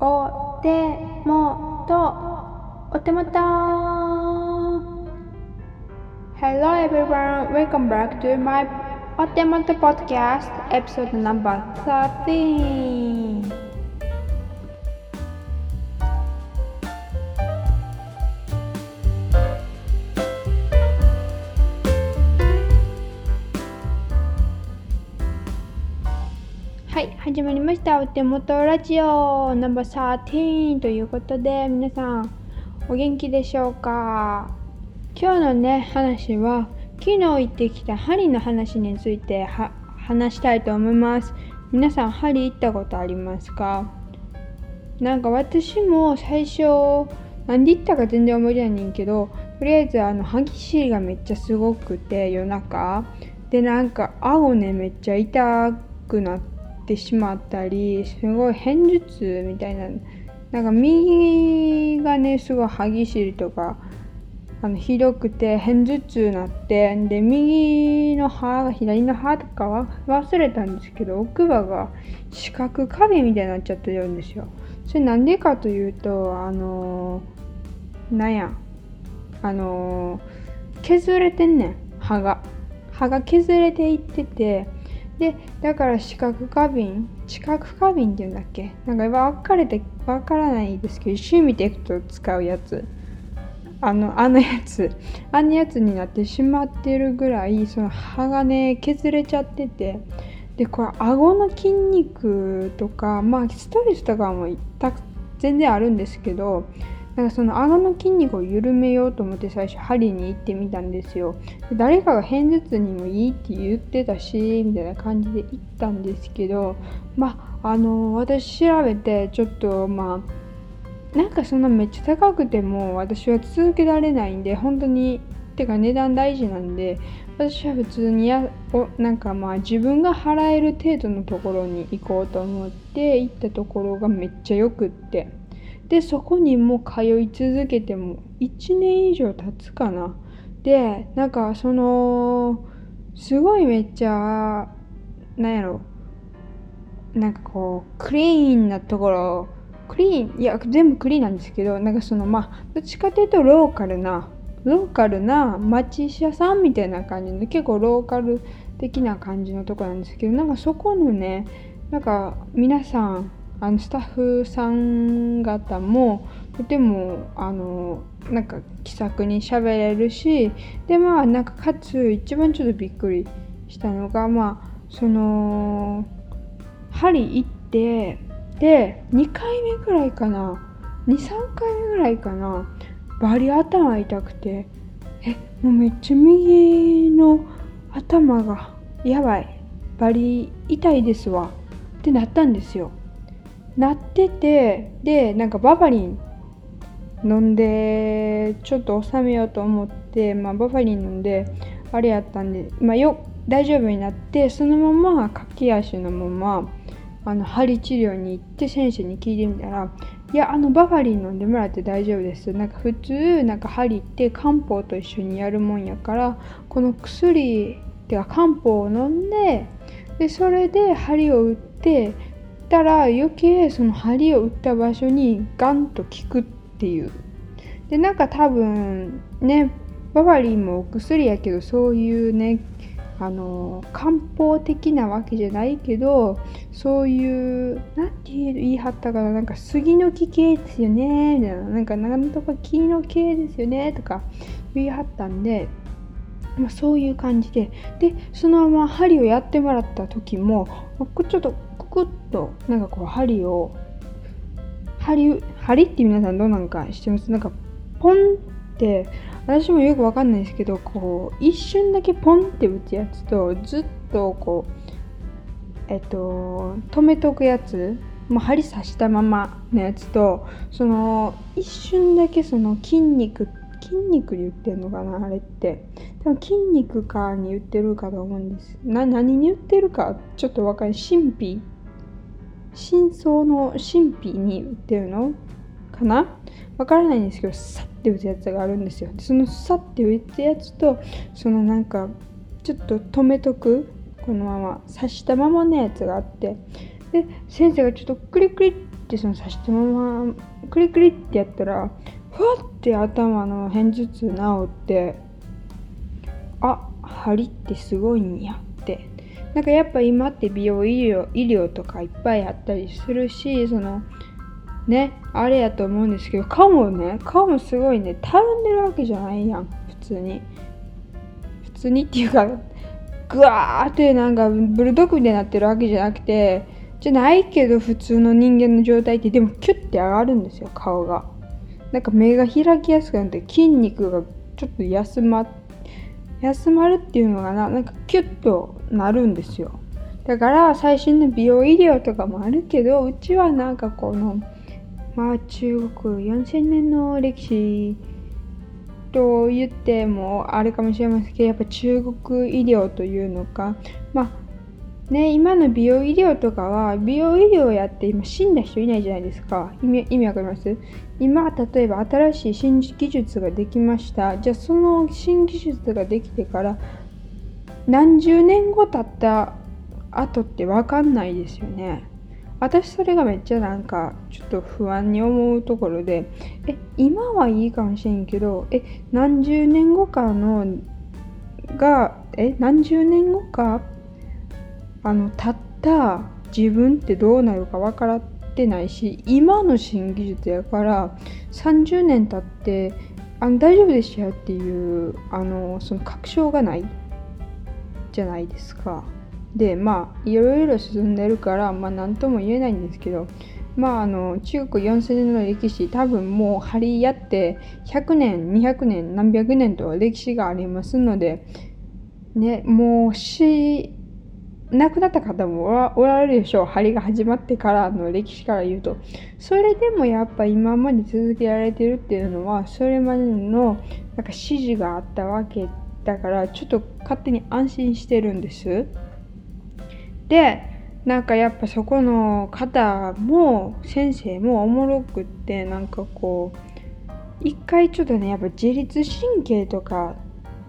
お手元お手元 Hello everyone, welcome back to my お手元 podcast episode number 13 たお手元ラジオナンバー13ということで皆さんお元気でしょうか？今日のね話は昨日行ってきた針の話について話したいと思います。皆さん針行ったことありますか？なんか私も最初何で行ったか全然覚えてないんけどとりあえずあの歯ぎしりがめっちゃすごくて夜中。でなんか顎ねめっちゃ痛くなってってしまったりすごい偏頭痛みたいななんか右がねすごい歯ぎしりとかあのひどくて偏頭痛になってで右の歯左の歯とかは忘れたんですけど奥歯が四角壁みたいになっちゃってるんですよ。それなんでかというとあのー、なんやあのー、削れてんねん歯が歯が削れていっててでだから四角花瓶四角花瓶っていうんだっけ？なんか分かれて分からないですけど趣味でいくと使うやつ。あのあのやつ。あのやつになってしまってるぐらいその歯がね削れちゃってて。でこれ顎の筋肉とかまあストレスとかも全然あるんですけどなんかその顎の筋肉を緩めようと思って最初針に行ってみたんですよ。で誰かが片頭痛にもいいって言ってたしみたいな感じで行ったんですけどまああの私調べてちょっとまあなんかそんなめっちゃ高くても私は続けられないんで本当にてか値段大事なんで私は普通にやおなんかまあ自分が払える程度のところに行こうと思って行ったところがめっちゃよくって。でそこにも通い続けても1年以上経つかな。でなんかそのすごいめっちゃなんやろ。なんかこうクリーンなところクリーンいや全部クリーンなんですけどなんかそのまあどっちかというとローカルなローカルな町医者さんみたいな感じの結構ローカル的な感じのとこなんですけどなんかそこのねなんか皆さんあのスタッフさん方もとてもあのなんか気さくに喋れるしでまあなんかかつ一番ちょっとびっくりしたのがまあその針行ってで2回目ぐらいかな23回目ぐらいかなバリ頭痛くてえもうめっちゃ右の頭がやばいバリ痛いですわってなったんですよ。なっててでなんかバファリン飲んでちょっと収めようと思って、まあ、バファリン飲んであれやったんで、まあ、よ大丈夫になってそのまま駆け足のままあの針治療に行って先生に聞いてみたら「いやあのバファリン飲んでもらって大丈夫です」なんか普通なんか針って漢方と一緒にやるもんやからこの薬ってか漢方を飲んででそれで針を打ってたら余計その針を打った場所にガンと効くっていう。でなんか多分ねバファリンもお薬やけどそういうねあの漢方的なわけじゃないけどそういう何て言い張ったかななんか杉の木系ですよねみたいな。なんかなんとか木の系ですよねとか言い張ったんで、まあ、そういう感じで。でそのまま針をやってもらった時もちょっとクッとなんかこう針を針針って皆さんどうなんかしてます？なんかポンって私もよくわかんないですけどこう一瞬だけポンって打つやつとずっとこうえっと止めとくやつもう針刺したままのやつとその一瞬だけその筋肉筋肉に言ってるのかなあれって。多分筋肉かに言ってるかと思うんです。な何に言ってるかちょっとわかんない。神秘真相の神秘に売ってるのかな？わからないんですけど、さって打つやつがあるんですよ。そのさって打つやつと、そのなんか、ちょっと止めとく、このまま、刺したままのやつがあって、で、先生がちょっとクリクリってその刺したままクリクリってやったらふわって頭の片頭痛治ってあ針ってすごいんや。なんかやっぱ今って美容医療医療とかいっぱいあったりするしそのねあれやと思うんですけど顔もね顔もすごいねたるんでるわけじゃないやん普通に。普通にっていうかグワーってなんかブルドッグみたいになってるわけじゃなくてじゃないけど普通の人間の状態ってでもキュッて上がるんですよ顔が。なんか目が開きやすくなって筋肉がちょっと休ま休まるっていうのがな。なんかキュッとなるんですよ。だから最新の美容医療とかもあるけどうちはなんかこのまあ中国4000年の歴史と言ってもあれかもしれませんけどやっぱ中国医療というのか。まあね今の美容医療とかは美容医療やって今死んだ人いないじゃないですか。意味意味わかります？今例えば新しい新技術ができました。じゃあその新技術ができてから何十年後経った後って分かんないですよね。私それがめっちゃなんかちょっと不安に思うところでえ今はいいかもしれんけどえ何十年後かのがえ何十年後かあのたった自分ってどうなるか分からってないし今の新技術やから30年経ってあ大丈夫でしたよっていうあのその確証がない。じゃないですか。でまあいろいろ進んでるからまあ何とも言えないんですけどまああの中国4000年の歴史多分もう張り合って100年200年何百年と歴史がありますのでねもう死亡くなった方もおられるでしょう針が始まってからの歴史から言うとそれでもやっぱ今まで続けられてるっていうのはそれまでのなんか指示があったわけでだからちょっと勝手に安心してるんです。でなんかやっぱそこの方も先生もおもろくってなんかこう一回ちょっとねやっぱ自律神経とか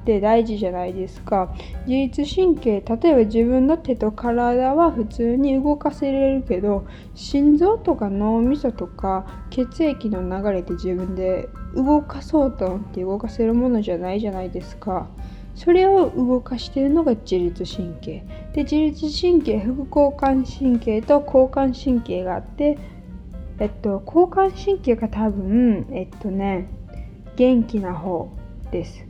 って大事じゃないですか。自律神経例えば自分の手と体は普通に動かせれるけど心臓とか脳みそとか血液の流れで自分で動かそうと思って動かせるものじゃないじゃないですか。それを動かしてるのが自律神経。で自律神経副交感神経と交感神経があってえっと交感神経が多分えっとね元気な方です。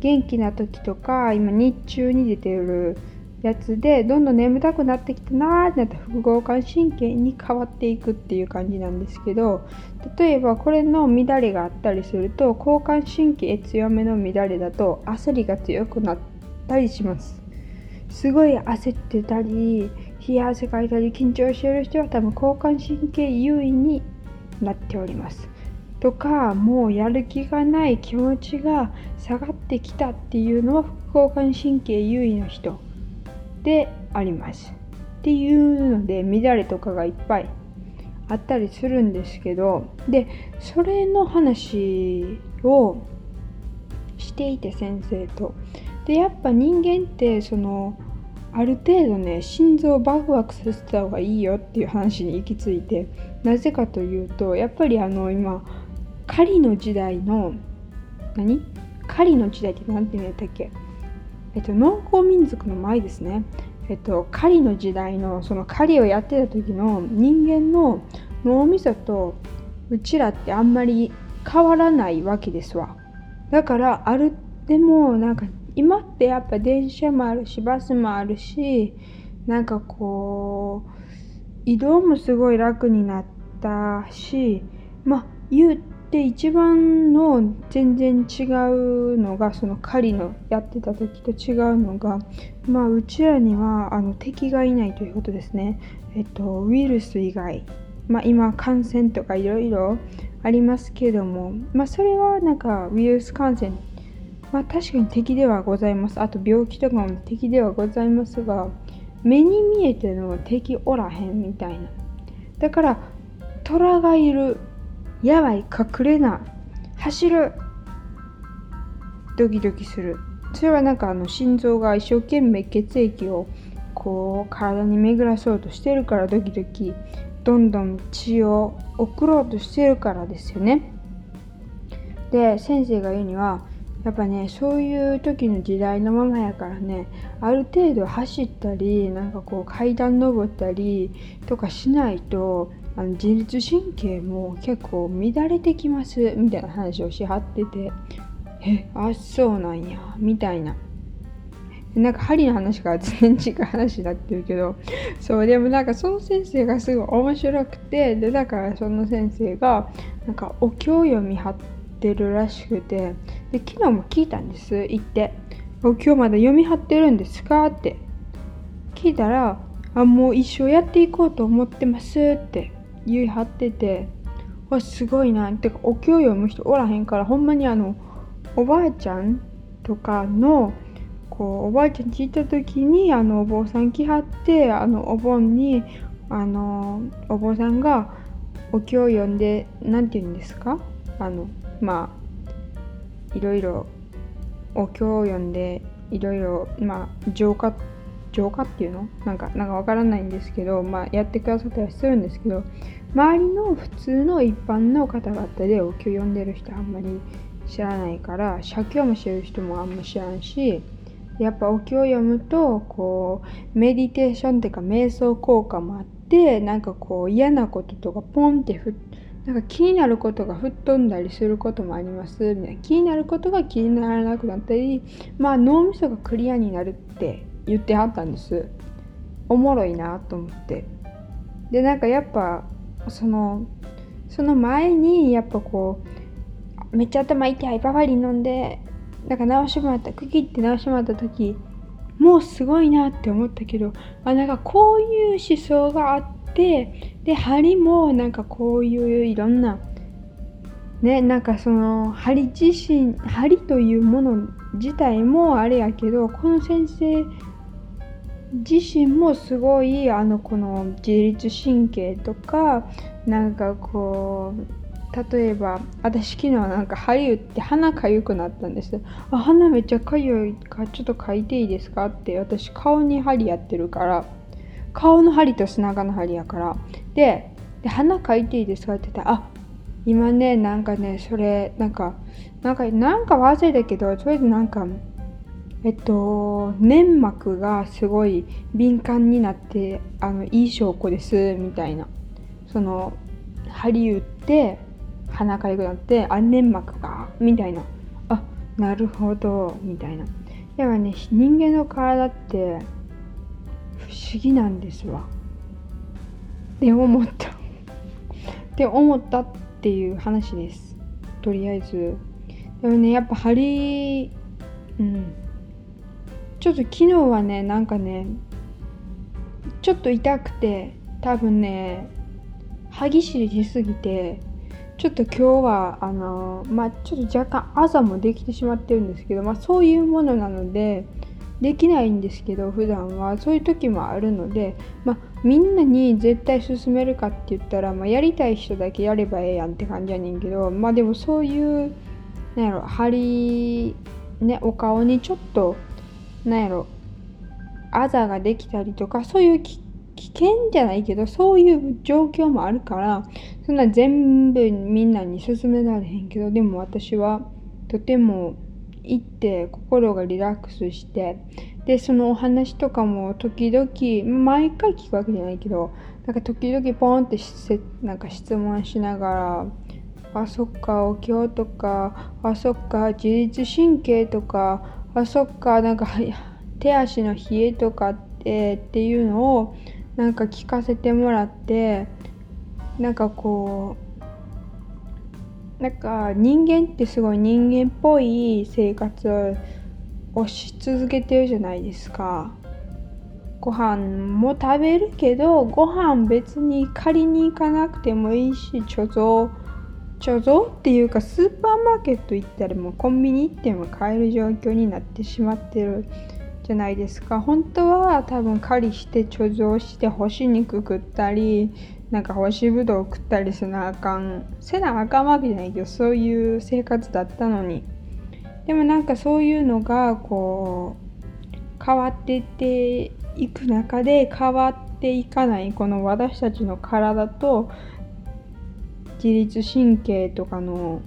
元気な時とか今日中に出てるやつでどんどん眠たくなってきたなーってなったら副交感神経に変わっていくっていう感じなんですけど例えばこれの乱れがあったりすると交感神経強めの乱れだと焦りが強くなったりします。すごい焦ってたり冷や汗かいたり緊張してる人は多分交感神経優位になっております。とかもうやる気がない気持ちが下がってきたっていうのは副交感神経優位の人であります。っていうので乱れとかがいっぱいあったりするんですけどでそれの話をしていて先生と。でやっぱ人間ってそのある程度ね心臓をバクバクさせた方がいいよっていう話に行き着いてなぜかというとやっぱりあの今狩りの時代の何？狩りの時代って何て言うんだったっけ？えっと、農耕民族の前ですね、えっと、狩りの時代のその狩りをやってた時の人間の脳みそとうちらってあんまり変わらないわけですわ。だからあるでもなんか今ってやっぱ電車もあるしバスもあるしなんかこう移動もすごい楽になったしまあ言うで一番の全然違うのがその狩りのやってた時と違うのがまあうちらにはあの敵がいないということですね。えっとウイルス以外。まあ今感染とかいろいろありますけどもまあそれはなんかウイルス感染。まあ確かに敵ではございます。あと病気とかも敵ではございますが目に見えての敵おらへんみたいな。だから虎がいる。やばい隠れな走る。ドキドキする。それはなんかあの心臓が一生懸命血液をこう体に巡らそうとしてるからドキドキ。どんどん血を送ろうとしてるからですよね。で先生が言うにはやっぱねそういう時の時代のままやからねある程度走ったりなんかこう階段登ったりとかしないとあの自律神経も結構乱れてきますみたいな話をしはっててえあそうなんやみたいな。なんか針の話が全然違う話になってるけどそうでもなんかその先生がすごい面白くてでだからその先生がなんかお経を読みはってるらしくてで昨日も聞いたんです行って「お経まだ読みはってるんですか?」って聞いたら「あもう一生やっていこうと思ってます」って言い張っててわすごいな。てかお経を読む人おらへんからほんまにあのおばあちゃんとかのこうおばあちゃん聞いた時にあのお坊さん来はってあのお盆にあのお坊さんがお経を読んで何て言うんですか？あのまあいろいろお経を読んでいろいろまあ浄化浄化っていうの？なんかなんかわからないんですけど、まあ、やってくださったりするんですけど周りの普通の一般の方々でお経を読んでる人あんまり知らないから写経もしてる人もあんま知らんしやっぱお経を読むとこうメディテーションっていうか瞑想効果もあってなんかこう嫌なこととかポンってふなんか気になることが吹っ飛んだりすることもあります。みたいな。気になることが気にならなくなったりまあ脳みそがクリアになるって言ってはったんです。おもろいなと思って。でなんかやっぱそのその前にやっぱこうめっちゃ頭痛いバファリン飲んでなんか直してもらったクキって直してもらった時もうすごいなって思ったけどあなんかこういう思想があってで針もなんかこういういろんなねなんかその針自身針というもの自体もあれやけどこの先生自身もすごいあのこの自律神経とかなんかこう例えば私昨日なんか針打って鼻かゆくなったんです。あ鼻めっちゃかゆいかちょっとかいていいですかって私顔に針やってるから顔の針と背中の針やから。でで鼻かいていいですかって言ったらあ今ねなんかねそれなんかなんかなんか忘れたけどとりあえずなんかえっと粘膜がすごい敏感になってあのいい証拠ですみたいな。その針打って鼻かゆくなってあ粘膜がみたいな。あなるほどみたいな。やっぱね人間の体って不思議なんですわ。って思った。って思ったっていう話です。とりあえず。でもねやっぱ針うん。ちょっと昨日はねなんかねちょっと痛くて多分ね歯ぎしりしすぎてちょっと今日はあのまあちょっと若干朝もできてしまってるんですけどまあそういうものなのでできないんですけど普段は。そういう時もあるのでまあみんなに絶対勧めるかって言ったら、まあ、やりたい人だけやればええやんって感じやねんけどまあでもそういうなんやろ針ねお顔にちょっとなんやろ。あざができたりとかそういう危険じゃないけどそういう状況もあるからそんな全部みんなに勧められへんけどでも私はとても行って心がリラックスしてでそのお話とかも時々毎回聞くわけじゃないけどなんか時々ポンってなんか質問しながらあそっかお経とかあそっか自律神経とかあそっかなんか手足の冷えとかってっていうのをなんか聞かせてもらってなんかこうなんか人間ってすごい人間っぽい生活をし続けてるじゃないですか。ご飯も食べるけどご飯別に借りに行かなくてもいいし貯蔵貯蔵っていうかスーパーマーケット行ったらもうコンビニ行っても買える状況になってしまってるじゃないですか。本当は多分狩りして貯蔵して干し肉食ったりなんか干しぶどう食ったりせなあかんせなあかんわけじゃないけどそういう生活だったのに。でもなんかそういうのがこう変わってっていく中で変わっていかないこの私たちの体と自律神経とかの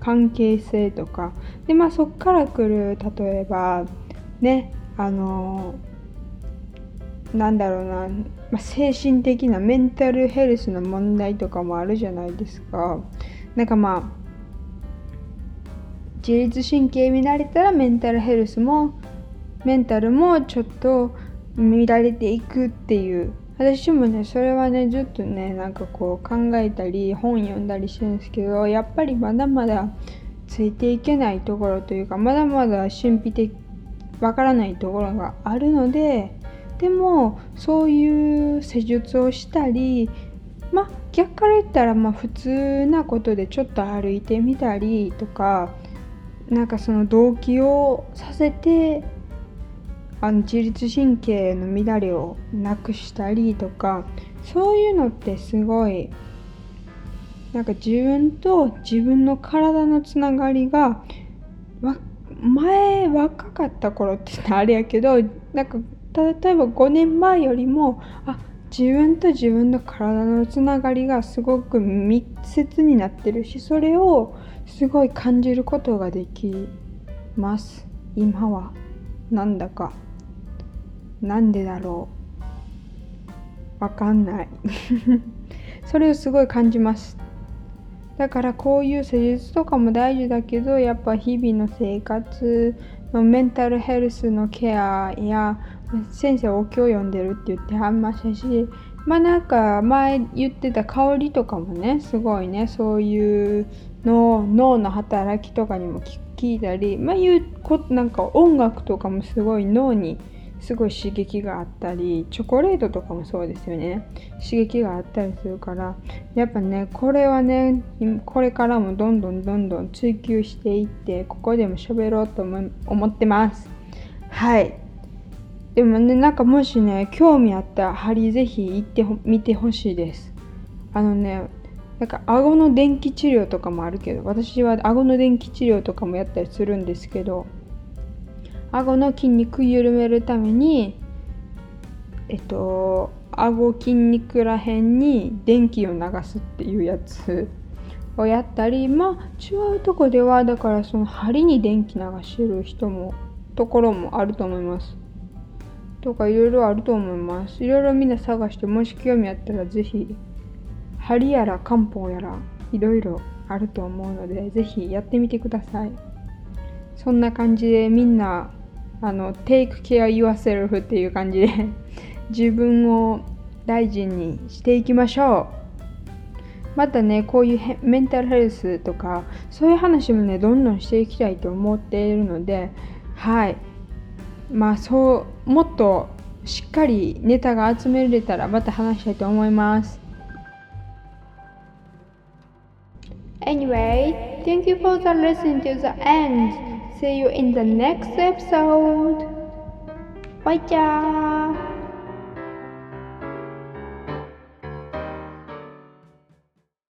関係性とか。でまあそっから来る例えばねあのなんだろうな、まあ、精神的なメンタルヘルスの問題とかもあるじゃないですか。なんかまあ自律神経見られたらメンタルヘルスもメンタルもちょっと見られていくっていう私もねそれはねずっとねなんかこう考えたり本読んだりしてるんですけどやっぱりまだまだついていけないところというかまだまだ神秘的わからないところがあるのででもそういう施術をしたりまあ逆から言ったらまあ普通なことでちょっと歩いてみたりとかなんかその動機をさせてあの自律神経の乱れをなくしたりとかそういうのってすごいなんか自分と自分の体のつながりが前若かった頃ってあれやけどなんか例えば5年前よりもあ自分と自分の体のつながりがすごく密接になってるしそれをすごい感じることができます。今は。なんだか。なんでだろう？わかんない。それをすごい感じます。だからこういう施術とかも大事だけどやっぱ日々の生活のメンタルヘルスのケアや先生お経を読んでるって言ってはんましたしまあなんか前言ってた香りとかもねすごいねそういうの脳の働きとかにも聞いたりまあいうこなんか音楽とかもすごい脳にすごい刺激があったりチョコレートとかもそうですよね。刺激があったりするからやっぱねこれはねこれからもどんどんどんどん追求していってここでも喋ろうと思ってます。はい。でもねなんかもしね興味あったら針ぜひ行ってみてほしいです。あのねなんか顎の電気治療とかもあるけど私は顎の電気治療とかもやったりするんですけど顎の筋肉緩めるためにえっと顎筋肉らへんに電気を流すっていうやつをやったりまあ違うとこではだからその針に電気流してる人もところもあると思います。とかいろいろあると思います。いろいろみんな探してもし興味あったら是非針やら漢方やらいろいろあると思うので是非やってみてください。そんな感じでみんなあの take care yourself っていう感じで 自分を大事にしていきましょう。またねこういうメンタルヘルスとかそういう話もねどんどんしていきたいと思っているのではい。まあそうもっとしっかりネタが集められたらまた話したいと思います。Anyway, thank you for the listening to the end. See you in the next episode. Bye, ciao.